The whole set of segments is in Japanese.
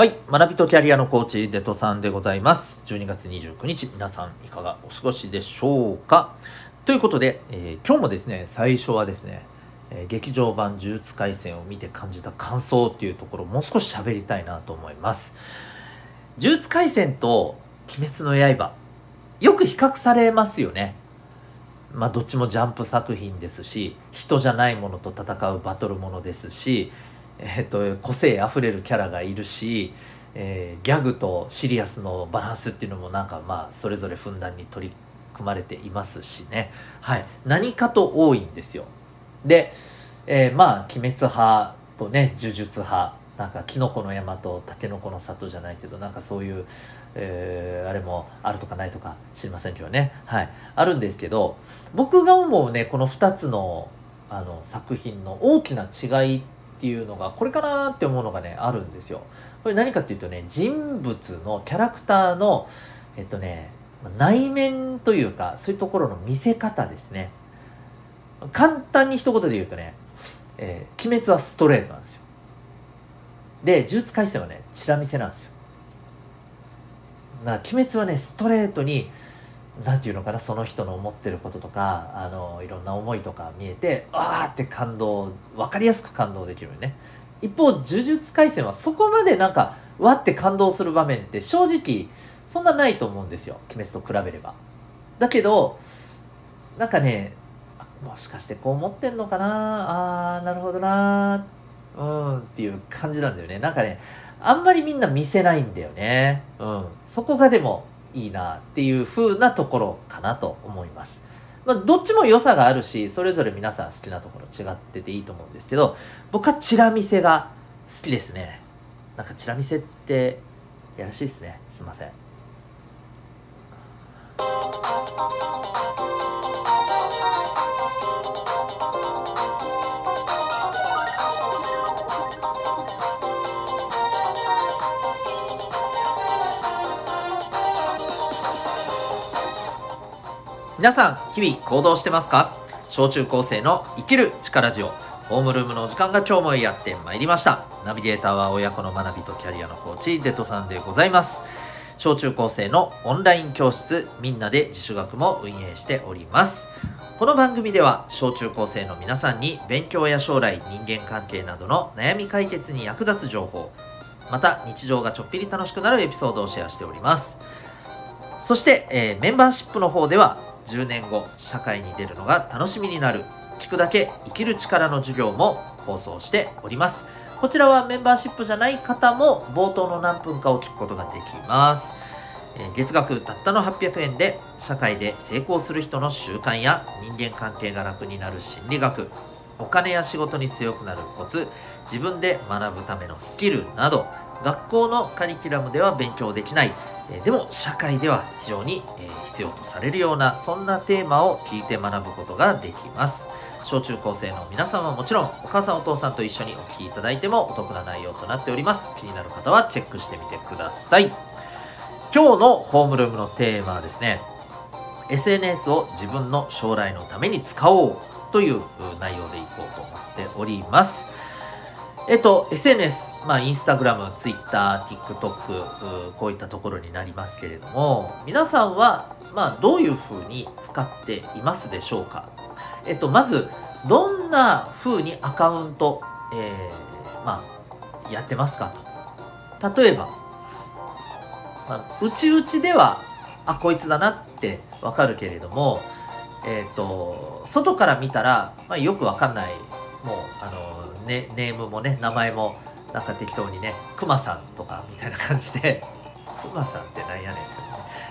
はい。学びとキャリアのコーチ、デトさんでございます。12月29日、皆さんいかがお過ごしでしょうか？ということで、えー今日もですね、最初はですね、えー劇場版呪術廻戦を見て感じた感想っていうところもう少し喋りたいなと思います。呪術廻戦と鬼滅の刃、よく比較されますよね。まあ、どっちもジャンプ作品ですし人じゃないものと戦うバトルものですし、えー、と個性あふれるキャラがいるし、えーギャグとシリアスのバランスっていうのもなんかまあそれぞれふんだんに取り組まれていますしね、はい、何かと多いんですよ。で、えーまあ鬼滅派とね呪術派なんかキノコの山とタケノコの里じゃないけどなんかそういう、えーあれもあるとかないとか知りませんけどね。はい。あるんですけど僕が思うねこの2つのあの作品の大きな違いってていうのがこれかなって思うのがねあるんですよ。これ何かっていうとね人物のキャラクターのえっとね内面というかそういうところの見せ方ですね。簡単に一言で言うとね、えー鬼滅はストレートなんですよ。で呪術廻戦はねチラ見せなんですよ。だから鬼滅はねストレートになんていうのかなその人の思ってることとかあのいろんな思いとか見えてあーって感動分かりやすく感動できるよね。一方呪術廻戦はそこまでなんかわって感動する場面って正直そんなないと思うんですよ。鬼滅と比べれば。だけどなんかねもしかしてこう思ってんのかな？あーなるほどな。うんっていう感じなんだよね。なんかねあんまりみんな見せないんだよね。うん。そこがでもいいなっていう風なところかなと思います。まあ、どっちも良さがあるしそれぞれ皆さん好きなところ違ってていいと思うんですけど僕はチラ見せが好きですね。なんかチラ見せってやらしいですね。すいません。皆さん日々行動してますか？小中高生の生きる力ジオ。ホームルームのお時間が今日もやってまいりました。ナビゲーターは親子の学びとキャリアのコーチデトさんでございます。小中高生のオンライン教室みんなで自主学も運営しております。この番組では小中高生の皆さんに勉強や将来人間関係などの悩み解決に役立つ情報また日常がちょっぴり楽しくなるエピソードをシェアしております。そして、えーメンバーシップの方では10年後社会に出るのが楽しみになる。聞くだけ生きる力の授業も放送しております。こちらはメンバーシップじゃない方も冒頭の何分かを聞くことができます。月額たったの800円で社会で成功する人の習慣や人間関係が楽になる心理学。お金や仕事に強くなるコツ。自分で学ぶためのスキルなど。学校のカリキュラムでは勉強できない。えでも社会では非常にえ必要とされるようなそんなテーマを聞いて学ぶことができます。小中高生の皆さんはもちろんお母さんお父さんと一緒にお聞きいただいてもお得な内容となっております。気になる方はチェックしてみてください。今日のホームルームのテーマはですね SNS を自分の将来のために使おうという内容でいこうと思っております。えっと、SNS、まあ、インスタグラム、ツイッター、TikTok、こういったところになりますけれども、皆さんは、まあ、どういうふうに使っていますでしょうか？えっと、まず、どんなふうにアカウント、えーまあ、やってますかと。例えば、まあ、うちうちでは、あ、こいつだなってわかるけれども、えっと、外から見たら、まあ、よくわかんない、もう、あの、ね、ネームもね、名前も、なんか適当にね、くまさんとかみたいな感じで、くまさんってなんやねんってね、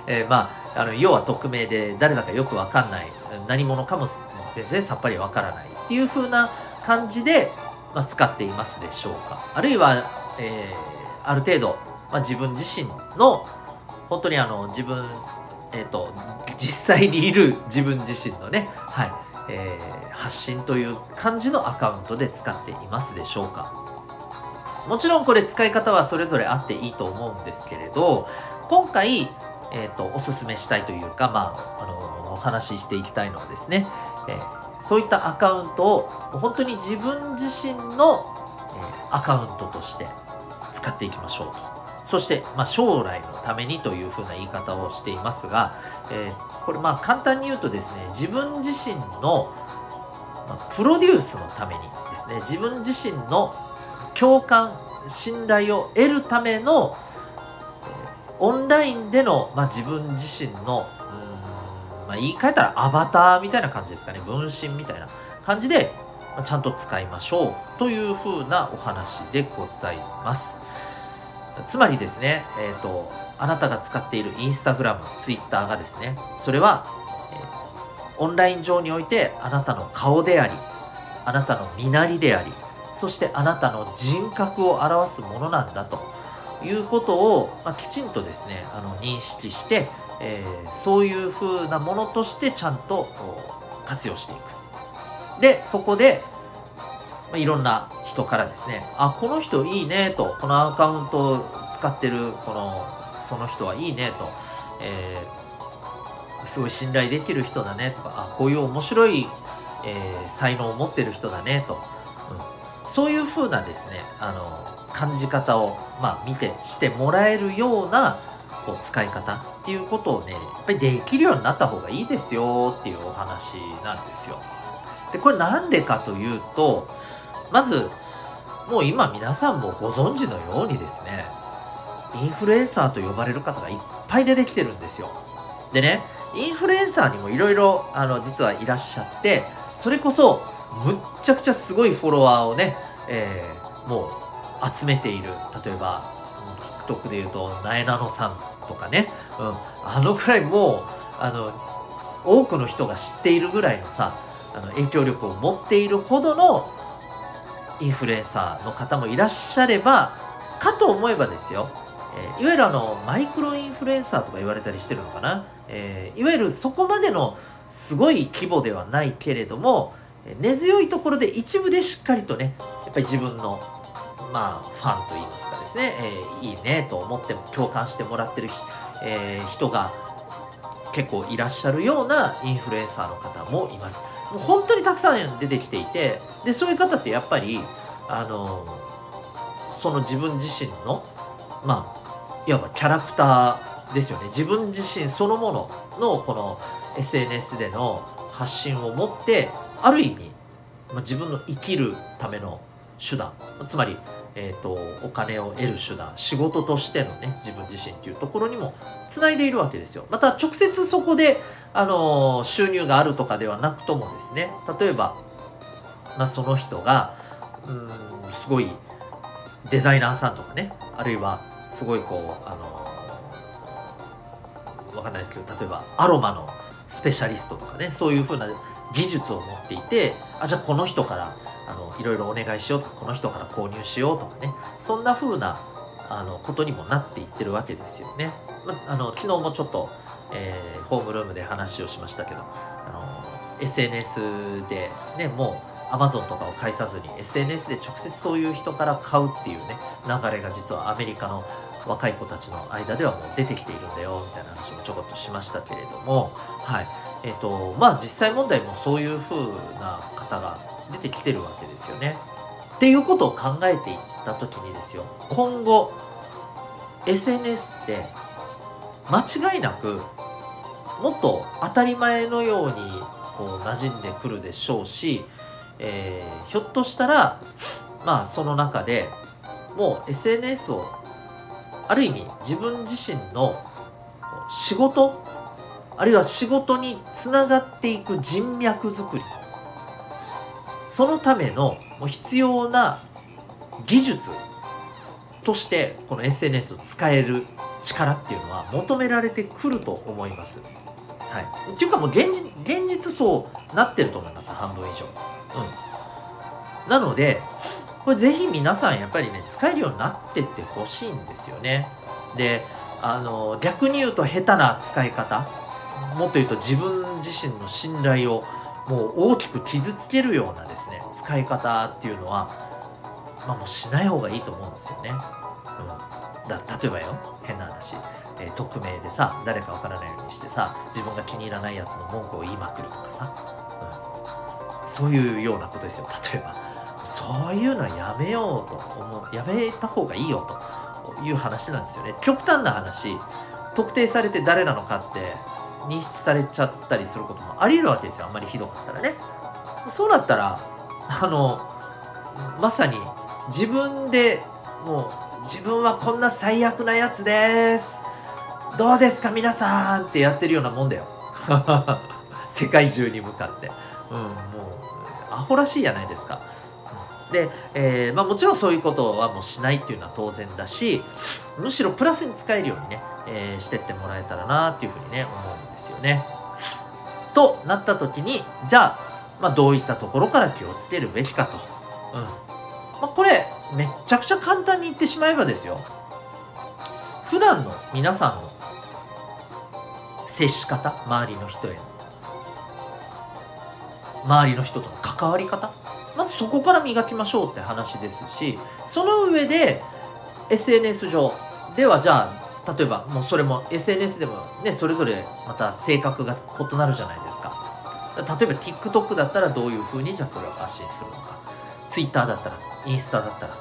えーまあ、あの、要は匿名で誰だかよくわかんない、何者かも全然さっぱりわからないっていう風な感じで、まあ、使っていますでしょうか。あるいは、えーある程度、まあ、自分自身の、本当にあの、自分、えっ、と、実際にいる自分自身のね、はい、えー発信という感じのアカウントで使っていますでしょうか。もちろんこれ使い方はそれぞれあっていいと思うんですけれど、今回、えっ、と、おすすめしたいというか、まあ、あの、お話ししていきたいのはですね、えーそういったアカウントを本当に自分自身の、えーアカウントとして使っていきましょうと。そして、まあ、将来のためにというふうな言い方をしていますが、えー、これまあ簡単に言うとですね自分自身の、プロデュースのためにですね自分自身の共感信頼を得るための、オンラインでの、まあ、自分自身のまあ、言い換えたらアバターみたいな感じですかね分身みたいな感じで、まあ、ちゃんと使いましょうというふうなお話でございます。つまりですねえっ、ー、とあなたが使っているインスタグラムツイッターがですねそれは、えー、オンライン上においてあなたの顔でありあなたの身なりでありそしてあなたの人格を表すものなんだということを、まあ、きちんとですねあの認識してえー、そういう風なものとしてちゃんと活用していく。で、そこで、まあ、いろんな人からですね、あ、この人いいねと、このアカウントを使ってる、この、その人はいいねと、えー、すごい信頼できる人だねとか、あ、こういう面白い、えー、才能を持ってる人だねと、うん、そういう風なですね、あの、感じ方を、まあ、見て、してもらえるような、こう使い方っていうことをね、やっぱりできるようになった方がいいですよっていうお話なんですよ。で、これなんでかというと、まず、もう今皆さんもご存知のようにですね、インフルエンサーと呼ばれる方がいっぱい出てきてるんですよ。でね、インフルエンサーにもいろいろ、あの、実はいらっしゃって、それこそ、むっちゃくちゃすごいフォロワーをね、えー、もう集めている。例えば、TikTok で言うと、なえなのさんとかね、うん、あのくらいもう、あの、多くの人が知っているぐらいのさ、あの影響力を持っているほどのインフルエンサーの方もいらっしゃれば、かと思えばですよ、えー、いわゆるあの、マイクロインフルエンサーとか言われたりしてるのかな。えー、いわゆるそこまでのすごい規模ではないけれども、根強いところで一部でしっかりとね、やっぱり自分のまあ、ファンといいますかですね、えー、いいねと思っても共感してもらってる、えー、人が結構いらっしゃるようなインフルエンサーの方もいます。もう本当にたくさん出てきていて、で、そういう方ってやっぱり、あの、その自分自身の、まあ、いわばキャラクターですよね。自分自身そのもののこの SNS での発信を持って、ある意味、まあ、自分の生きるための手段。つまり、えーと、お金を得る手段。仕事としてのね自分自身っていうところにもつないでいるわけですよ。また直接そこで、あのー、収入があるとかではなくともですね。例えば、まあ、その人がうんすごいデザイナーさんとかね。あるいはすごいこうあのー、わかんないですけど例えばアロマのスペシャリストとかね。そういうふうな技術を持っていてあじゃあこの人からあのいろいろお願いしようとかこの人から購入しようとかねそんな風なあのことにもなっていってるわけですよね。まあの昨日もちょっと、えー、ホームルームで話をしましたけどあの SNS でねもう Amazon とかを介さずに SNS で直接そういう人から買うっていうね流れが実はアメリカの若い子たちの間ではもう出てきているんだよみたいな話もちょこっとしましたけれども。はい。えっ、ー、とまあ実際問題もそういう風な方が出てきてるわけですよね。っていうことを考えていった時にですよ。今後 SNS って間違いなくもっと当たり前のようにこう馴染んでくるでしょうし、えー、ひょっとしたらまあその中でもう SNS をある意味自分自身の仕事あるいは仕事につながっていく人脈づくりそのための必要な技術としてこの SNS を使える力っていうのは求められてくると思います。はい、っていうかもう現実現実そうなってると思います半分以上。うん、なのでこれぜひ皆さんやっぱりね使えるようになってってほしいんですよね。であの逆に言うと下手な使い方もっと言うと自分自身の信頼をもう大きく傷つけるようなですね使い方っていうのは、まあ、もうしない方がいいと思うんですよね。うん、だ例えばよ変な話、えー、匿名でさ誰かわからないようにしてさ自分が気に入らないやつの文句を言いまくるとかさ、うん、そういうようなことですよ例えば。そういうのはやめようと思うやめた方がいいよという話なんですよね。極端な話特定されて誰なのかって認識されちゃったりすることもあり得るわけですよ。あんまりひどかったらね。そうなったらあのまさに自分でもう自分はこんな最悪なやつです。どうですか皆さんってやってるようなもんだよ。世界中に向かって。うんもうアホらしいじゃないですか。で、えー、まあ、もちろんそういうことはもうしないっていうのは当然だしむしろプラスに使えるようにね、えー、してってもらえたらなっていうふうにね思うんですよね。となった時にじゃあ、まあ、どういったところから気をつけるべきかと。うんまあ、これめっちゃくちゃ簡単に言ってしまえばですよ普段の皆さんの接し方周りの人への周りの人との関わり方まずそこから磨きましょうって話ですしその上で SNS 上ではじゃあ例えばもうそれも SNS でもねそれぞれまた性格が異なるじゃないですか。例えば TikTok だったらどういうふうにじゃあそれを発信するのか。Twitter だったらインスタだったら、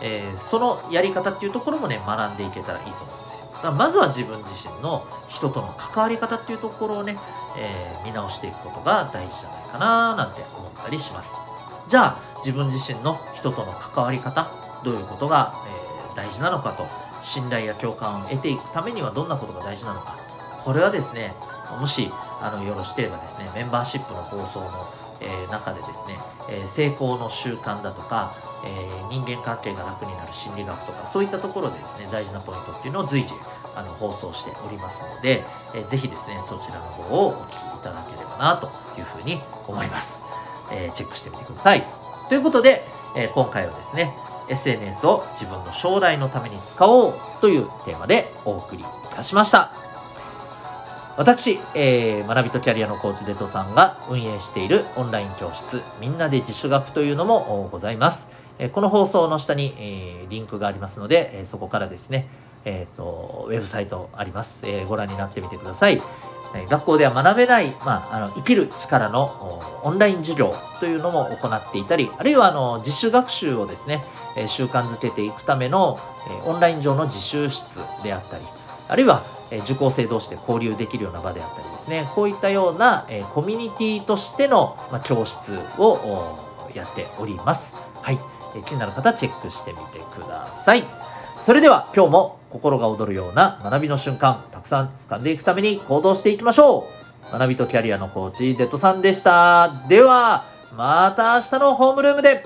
えー、そのやり方っていうところもね学んでいけたらいいと思うんですよ。だからまずは自分自身の人との関わり方っていうところをね、えー、見直していくことが大事じゃないかななんて思ったりします。じゃあ自分自身の人との関わり方どういうことが、えー、大事なのかと信頼や共感を得ていくためにはどんなことが大事なのか。これはですねもしあのよろしければですねメンバーシップの放送の、えー、中でですね、えー、成功の習慣だとか、えー、人間関係が楽になる心理学とかそういったところでですね大事なポイントっていうのを随時あの放送しておりますので、えー、ぜひですねそちらの方をお聞きいただければなというふうに思います、えチェックしてみてください。ということで、え今回はですね SNS を自分の将来のために使おうというテーマでお送りいたしました。私、えー、学びとキャリアのコーチデトさんが運営しているオンライン教室みんなで自主学というのもございます、えー、この放送の下に、えー、リンクがありますので、えー、そこからですね、えーと、ウェブサイトあります、えー、ご覧になってみてください、学校では学べない、まあ、あの生きる力のオンライン授業というのも行っていたりあるいはあの自主学習をですね、え習慣づけていくための、えオンライン上の自習室であったりあるいはえ受講生同士で交流できるような場であったりですねこういったような、えコミュニティとしての、ま教室をやっております。はい、え気になる方チェックしてみてください。それでは今日も心が躍るような学びの瞬間たくさん掴んでいくために行動していきましょう。学びとキャリアのコーチデッドさんでした。ではまた明日のホームルームで。